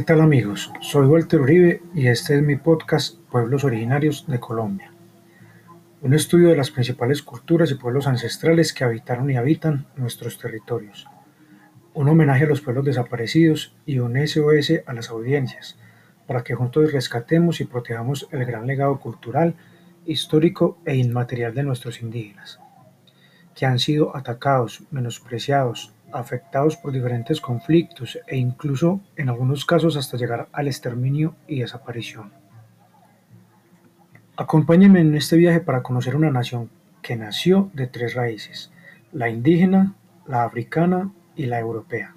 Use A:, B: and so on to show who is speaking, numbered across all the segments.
A: ¿qué tal amigos? Soy Walter Uribe y este es mi podcast Pueblos Originarios de Colombia. Un estudio de las principales culturas y pueblos ancestrales que habitaron y habitan nuestros territorios. Un homenaje a los pueblos desaparecidos y un SOS a las audiencias, para que juntos rescatemos y protejamos el gran legado cultural, histórico e inmaterial de nuestros indígenas, que han sido atacados, menospreciados, afectados por diferentes conflictos e incluso en algunos casos hasta llegar al exterminio y desaparición. Acompáñenme en este viaje para conocer una nación que nació de tres raíces, la indígena, la africana y la europea,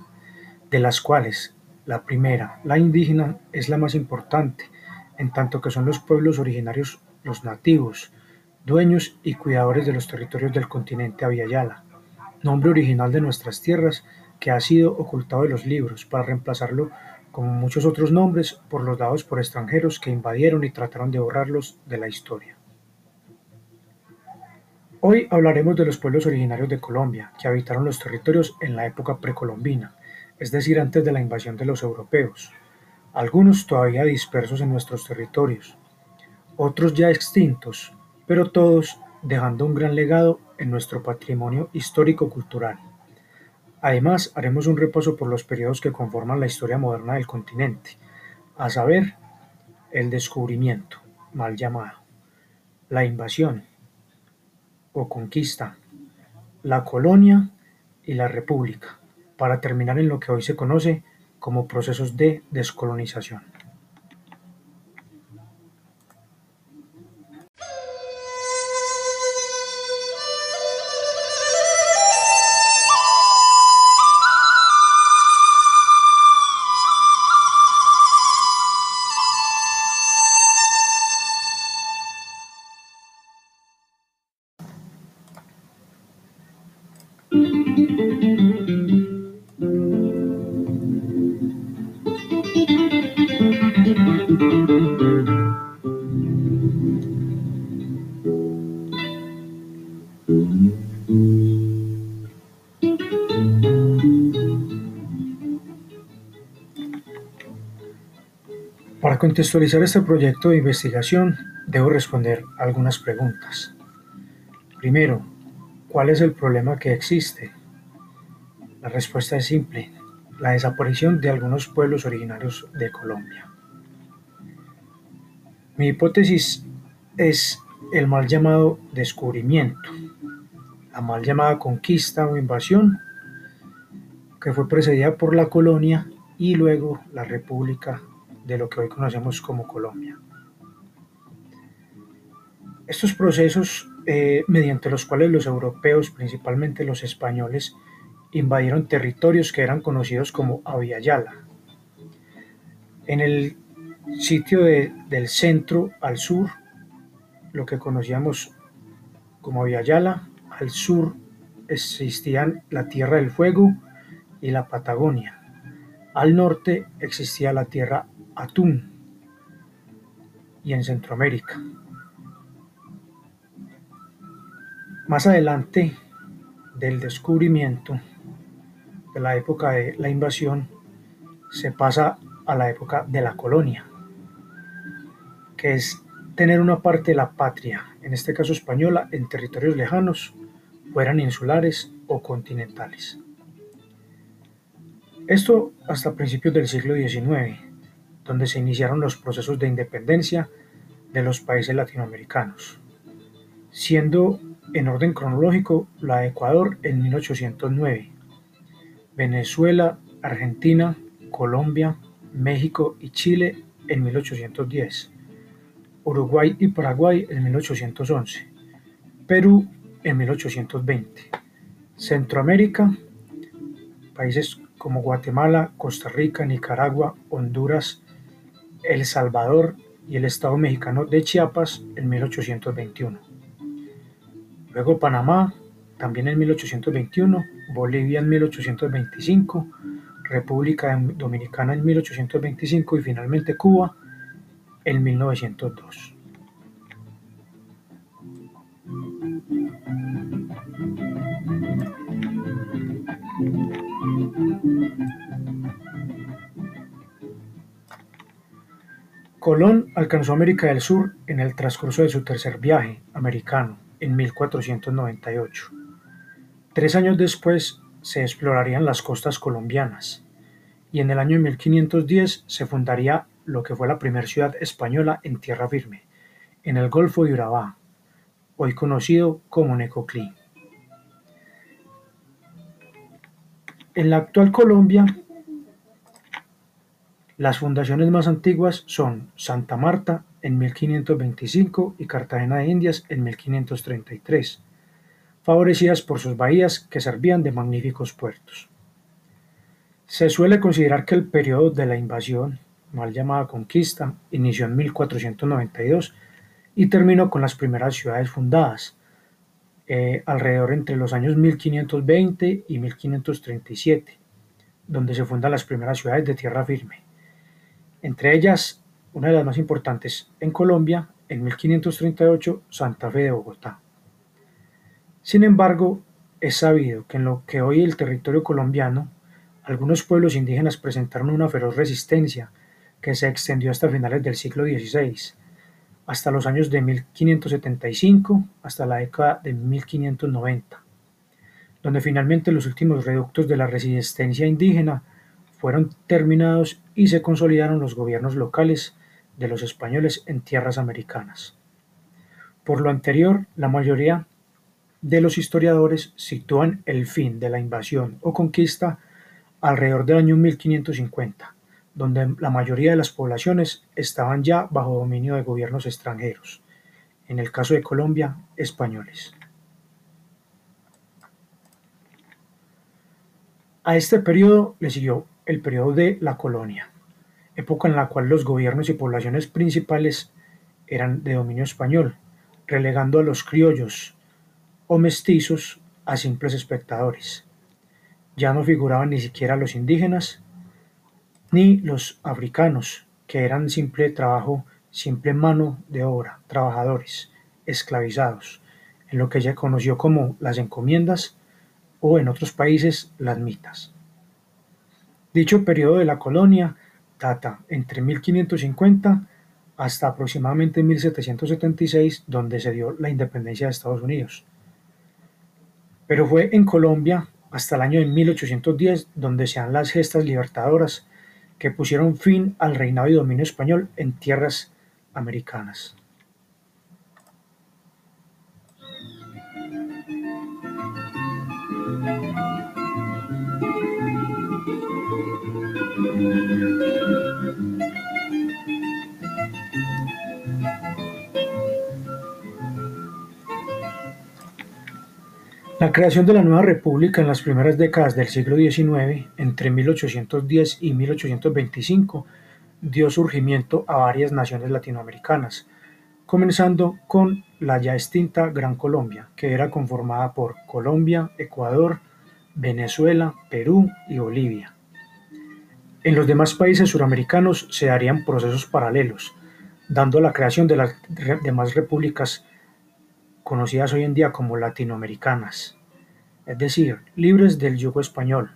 A: de las cuales la primera, la indígena, es la más importante, en tanto que son los pueblos originarios, los nativos, dueños y cuidadores de los territorios del continente Aviala, nombre original de nuestras tierras que ha sido ocultado de los libros para reemplazarlo, como muchos otros nombres, por los dados por extranjeros que invadieron y trataron de borrarlos de la historia. Hoy hablaremos de los pueblos originarios de Colombia, que habitaron los territorios en la época precolombina, es decir, antes de la invasión de los europeos, algunos todavía dispersos en nuestros territorios, otros ya extintos, pero todos dejando un gran legado en nuestro patrimonio histórico-cultural. Además, haremos un repaso por los periodos que conforman la historia moderna del continente, a saber, el descubrimiento, mal llamado, la invasión o conquista, la colonia y la república, para terminar en lo que hoy se conoce como procesos de descolonización. Contextualizar este proyecto de investigación, debo responder algunas preguntas. Primero, ¿cuál es el problema que existe? La respuesta es simple, la desaparición de algunos pueblos originarios de Colombia. Mi hipótesis es el mal llamado descubrimiento, la mal llamada conquista o invasión, que fue precedida por la colonia y luego la república de lo que hoy conocemos como Colombia. Estos procesos, eh, mediante los cuales los europeos, principalmente los españoles, invadieron territorios que eran conocidos como Aviala. En el sitio del centro al sur, lo que conocíamos como Aviala, al sur existían la Tierra del Fuego y la Patagonia. Al norte existía la Tierra atún y en Centroamérica. Más adelante del descubrimiento, de la época de la invasión, se pasa a la época de la colonia, que es tener una parte de la patria, en este caso española, en territorios lejanos, fueran insulares o continentales. Esto hasta principios del siglo XIX, donde se iniciaron los procesos de independencia de los países latinoamericanos, siendo en orden cronológico la de Ecuador en 1809, Venezuela, Argentina, Colombia, México y Chile en 1810, Uruguay y Paraguay en 1811, Perú en 1820, Centroamérica, países como Guatemala, Costa Rica, Nicaragua, Honduras, el Salvador y el Estado mexicano de Chiapas en 1821. Luego Panamá, también en 1821, Bolivia en 1825, República Dominicana en 1825 y finalmente Cuba en 1902. Colón alcanzó América del Sur en el transcurso de su tercer viaje americano, en 1498. Tres años después se explorarían las costas colombianas y en el año 1510 se fundaría lo que fue la primera ciudad española en tierra firme, en el Golfo de Urabá, hoy conocido como Necoclí. En la actual Colombia, las fundaciones más antiguas son Santa Marta en 1525 y Cartagena de Indias en 1533, favorecidas por sus bahías que servían de magníficos puertos. Se suele considerar que el periodo de la invasión, mal llamada conquista, inició en 1492 y terminó con las primeras ciudades fundadas, eh, alrededor entre los años 1520 y 1537, donde se fundan las primeras ciudades de tierra firme. Entre ellas, una de las más importantes en Colombia, en 1538, Santa Fe de Bogotá. Sin embargo, es sabido que en lo que hoy el territorio colombiano, algunos pueblos indígenas presentaron una feroz resistencia que se extendió hasta finales del siglo XVI, hasta los años de 1575 hasta la década de 1590, donde finalmente los últimos reductos de la resistencia indígena fueron terminados y se consolidaron los gobiernos locales de los españoles en tierras americanas. Por lo anterior, la mayoría de los historiadores sitúan el fin de la invasión o conquista alrededor del año 1550, donde la mayoría de las poblaciones estaban ya bajo dominio de gobiernos extranjeros, en el caso de Colombia, españoles. A este periodo le siguió el periodo de la colonia, época en la cual los gobiernos y poblaciones principales eran de dominio español, relegando a los criollos o mestizos a simples espectadores. Ya no figuraban ni siquiera los indígenas ni los africanos, que eran simple trabajo, simple mano de obra, trabajadores, esclavizados, en lo que ella conoció como las encomiendas o en otros países las mitas. Dicho periodo de la colonia data entre 1550 hasta aproximadamente 1776, donde se dio la independencia de Estados Unidos. Pero fue en Colombia hasta el año de 1810 donde se dan las gestas libertadoras que pusieron fin al reinado y dominio español en tierras americanas. La creación de la nueva república en las primeras décadas del siglo XIX, entre 1810 y 1825, dio surgimiento a varias naciones latinoamericanas, comenzando con la ya extinta Gran Colombia, que era conformada por Colombia, Ecuador, Venezuela, Perú y Bolivia. En los demás países suramericanos se darían procesos paralelos, dando la creación de las demás repúblicas conocidas hoy en día como latinoamericanas, es decir, libres del yugo español,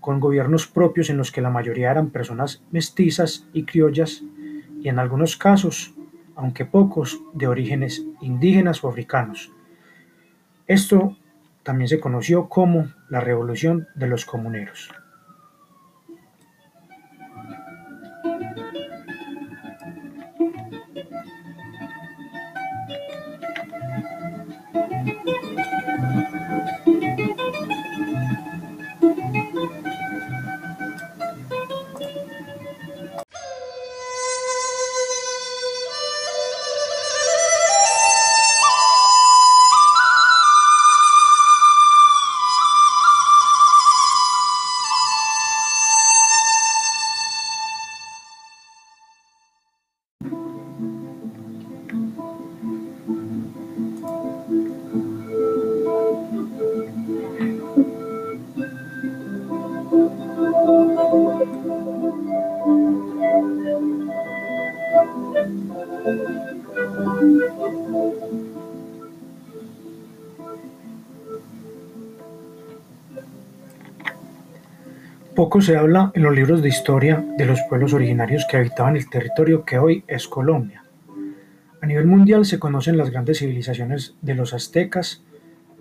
A: con gobiernos propios en los que la mayoría eran personas mestizas y criollas y en algunos casos, aunque pocos, de orígenes indígenas o africanos. Esto también se conoció como la Revolución de los Comuneros. Thank you. Poco se habla en los libros de historia de los pueblos originarios que habitaban el territorio que hoy es Colombia. A nivel mundial se conocen las grandes civilizaciones de los aztecas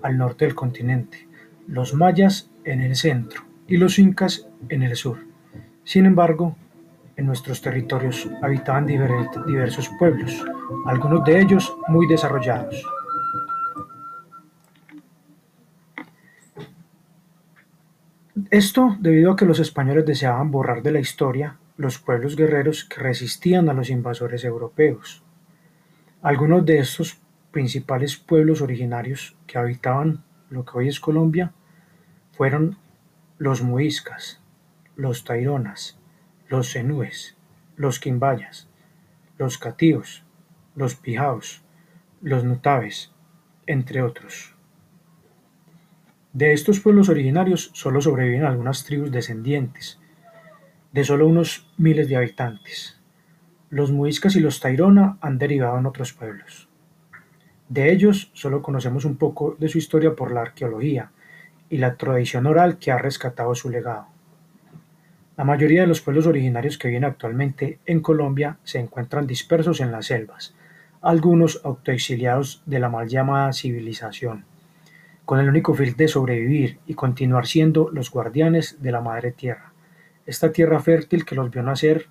A: al norte del continente, los mayas en el centro y los incas en el sur. Sin embargo, en nuestros territorios habitaban diversos pueblos, algunos de ellos muy desarrollados. Esto debido a que los españoles deseaban borrar de la historia los pueblos guerreros que resistían a los invasores europeos. Algunos de estos principales pueblos originarios que habitaban lo que hoy es Colombia fueron los muiscas, los taironas, los zenúes, los quimbayas, los catíos, los pijaos, los nutaves, entre otros. De estos pueblos originarios solo sobreviven algunas tribus descendientes, de solo unos miles de habitantes. Los muiscas y los tairona han derivado en otros pueblos. De ellos solo conocemos un poco de su historia por la arqueología y la tradición oral que ha rescatado su legado. La mayoría de los pueblos originarios que viven actualmente en Colombia se encuentran dispersos en las selvas, algunos autoexiliados de la mal llamada civilización con el único fin de sobrevivir y continuar siendo los guardianes de la madre tierra, esta tierra fértil que los vio nacer,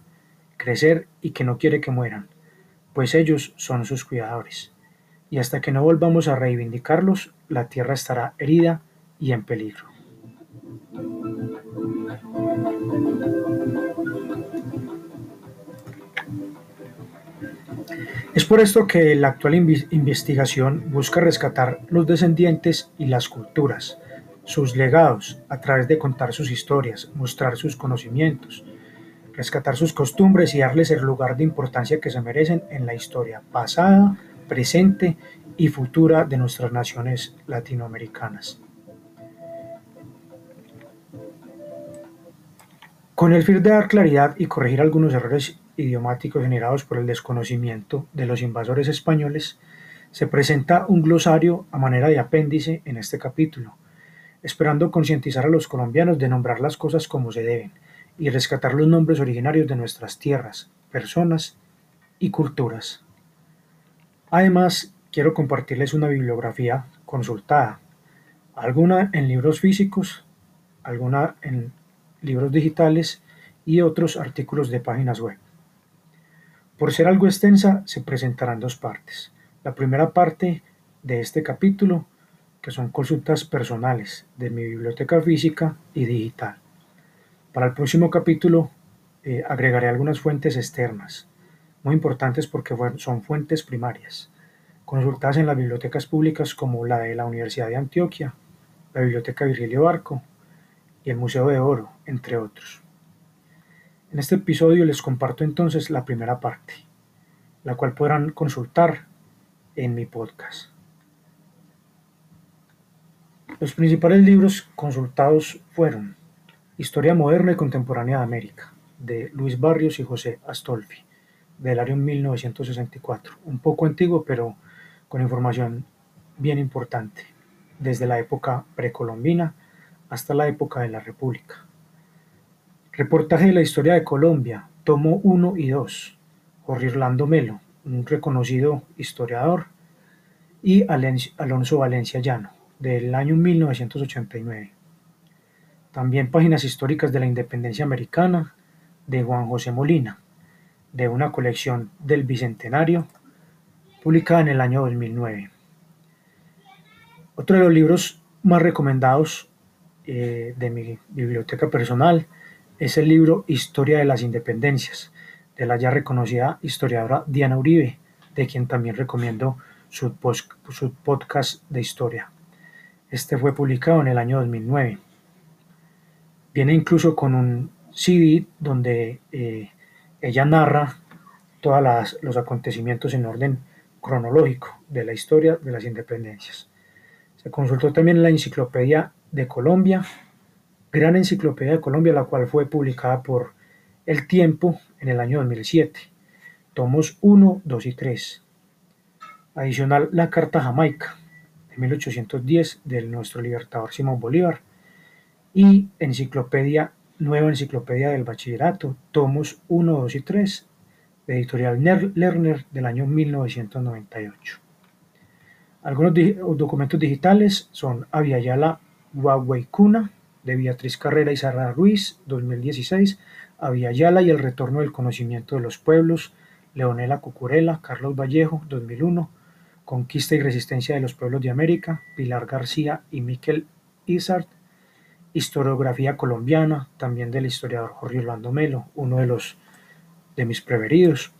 A: crecer y que no quiere que mueran, pues ellos son sus cuidadores. Y hasta que no volvamos a reivindicarlos, la tierra estará herida y en peligro. Es por esto que la actual investigación busca rescatar los descendientes y las culturas, sus legados, a través de contar sus historias, mostrar sus conocimientos, rescatar sus costumbres y darles el lugar de importancia que se merecen en la historia pasada, presente y futura de nuestras naciones latinoamericanas. Con el fin de dar claridad y corregir algunos errores idiomáticos generados por el desconocimiento de los invasores españoles, se presenta un glosario a manera de apéndice en este capítulo, esperando concientizar a los colombianos de nombrar las cosas como se deben y rescatar los nombres originarios de nuestras tierras, personas y culturas. Además, quiero compartirles una bibliografía consultada, alguna en libros físicos, alguna en libros digitales y otros artículos de páginas web. Por ser algo extensa, se presentarán dos partes. La primera parte de este capítulo, que son consultas personales de mi biblioteca física y digital. Para el próximo capítulo eh, agregaré algunas fuentes externas, muy importantes porque son fuentes primarias, consultadas en las bibliotecas públicas como la de la Universidad de Antioquia, la Biblioteca Virgilio Barco y el Museo de Oro, entre otros. En este episodio les comparto entonces la primera parte, la cual podrán consultar en mi podcast. Los principales libros consultados fueron Historia Moderna y Contemporánea de América, de Luis Barrios y José Astolfi, del año 1964, un poco antiguo pero con información bien importante, desde la época precolombina hasta la época de la República. Reportaje de la historia de Colombia, tomo 1 y 2, Jorge Orlando Melo, un reconocido historiador, y Alonso Valencia Llano, del año 1989. También páginas históricas de la independencia americana, de Juan José Molina, de una colección del Bicentenario, publicada en el año 2009. Otro de los libros más recomendados eh, de mi biblioteca personal es el libro Historia de las Independencias, de la ya reconocida historiadora Diana Uribe, de quien también recomiendo su, podcast de historia. Este fue publicado en el año 2009. Viene incluso con un CD donde eh, ella narra todos los acontecimientos en orden cronológico de la historia de las independencias. Se consultó también la Enciclopedia de Colombia Gran Enciclopedia de Colombia, la cual fue publicada por El Tiempo en el año 2007. Tomos 1, 2 y 3. Adicional, la Carta Jamaica de 1810 del nuestro libertador Simón Bolívar. Y Enciclopedia Nueva Enciclopedia del Bachillerato, tomos 1, 2 y 3, editorial Lerner del año 1998. Algunos documentos digitales son Aviala Cuna, de Beatriz Carrera y Sara Ruiz, 2016, Aviala y el retorno del conocimiento de los pueblos, Leonela Cucurella, Carlos Vallejo, 2001, Conquista y resistencia de los pueblos de América, Pilar García y Miquel Isart, Historiografía colombiana, también del historiador Jorge Orlando Melo, uno de los de mis preferidos.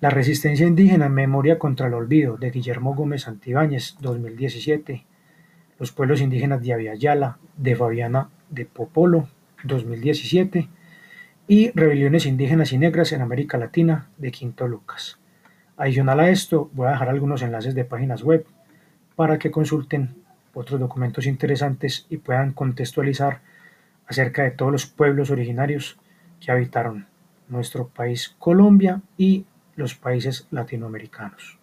A: La resistencia indígena, Memoria contra el Olvido, de Guillermo Gómez Santibáñez, 2017. Los pueblos indígenas de Aviala, de Fabiana de Popolo, 2017. Y Rebeliones indígenas y negras en América Latina, de Quinto Lucas. Adicional a esto, voy a dejar algunos enlaces de páginas web para que consulten otros documentos interesantes y puedan contextualizar acerca de todos los pueblos originarios que habitaron nuestro país Colombia y los países latinoamericanos.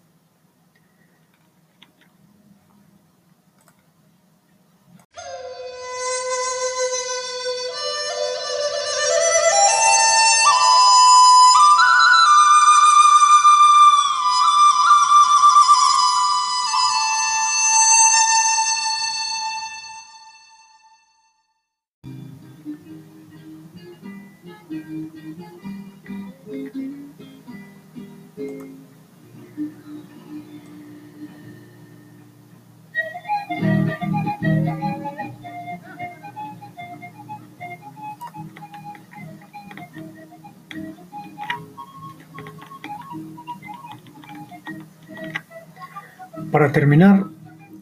A: Para terminar,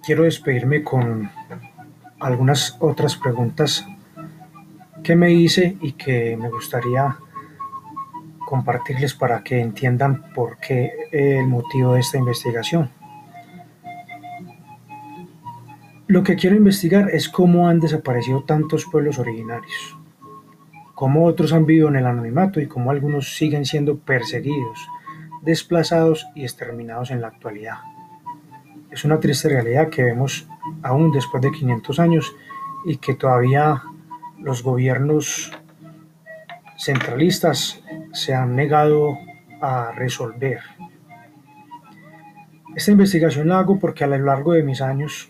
A: quiero despedirme con algunas otras preguntas que me hice y que me gustaría compartirles para que entiendan por qué el motivo de esta investigación. Lo que quiero investigar es cómo han desaparecido tantos pueblos originarios, cómo otros han vivido en el anonimato y cómo algunos siguen siendo perseguidos, desplazados y exterminados en la actualidad. Es una triste realidad que vemos aún después de 500 años y que todavía los gobiernos centralistas se han negado a resolver. Esta investigación la hago porque a lo largo de mis años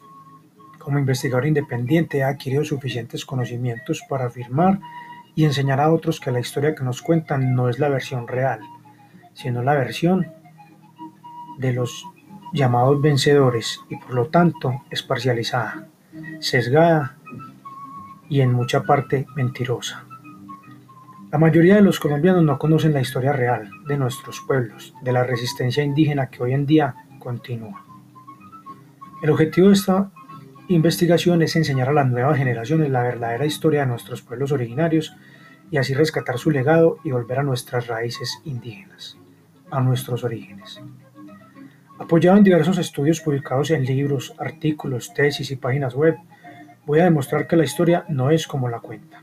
A: como investigador independiente he adquirido suficientes conocimientos para afirmar y enseñar a otros que la historia que nos cuentan no es la versión real, sino la versión de los llamados vencedores y por lo tanto es parcializada, sesgada y en mucha parte mentirosa. La mayoría de los colombianos no conocen la historia real de nuestros pueblos, de la resistencia indígena que hoy en día continúa. El objetivo de esta investigación es enseñar a las nuevas generaciones la verdadera historia de nuestros pueblos originarios y así rescatar su legado y volver a nuestras raíces indígenas, a nuestros orígenes. Apoyado en diversos estudios publicados en libros, artículos, tesis y páginas web, voy a demostrar que la historia no es como la cuenta.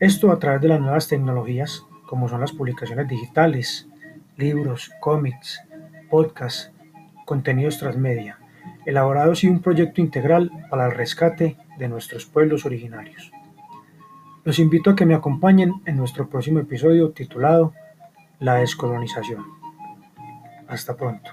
A: Esto a través de las nuevas tecnologías, como son las publicaciones digitales, libros, cómics, podcasts, contenidos transmedia, elaborados y un proyecto integral para el rescate de nuestros pueblos originarios. Los invito a que me acompañen en nuestro próximo episodio titulado La descolonización. Hasta pronto.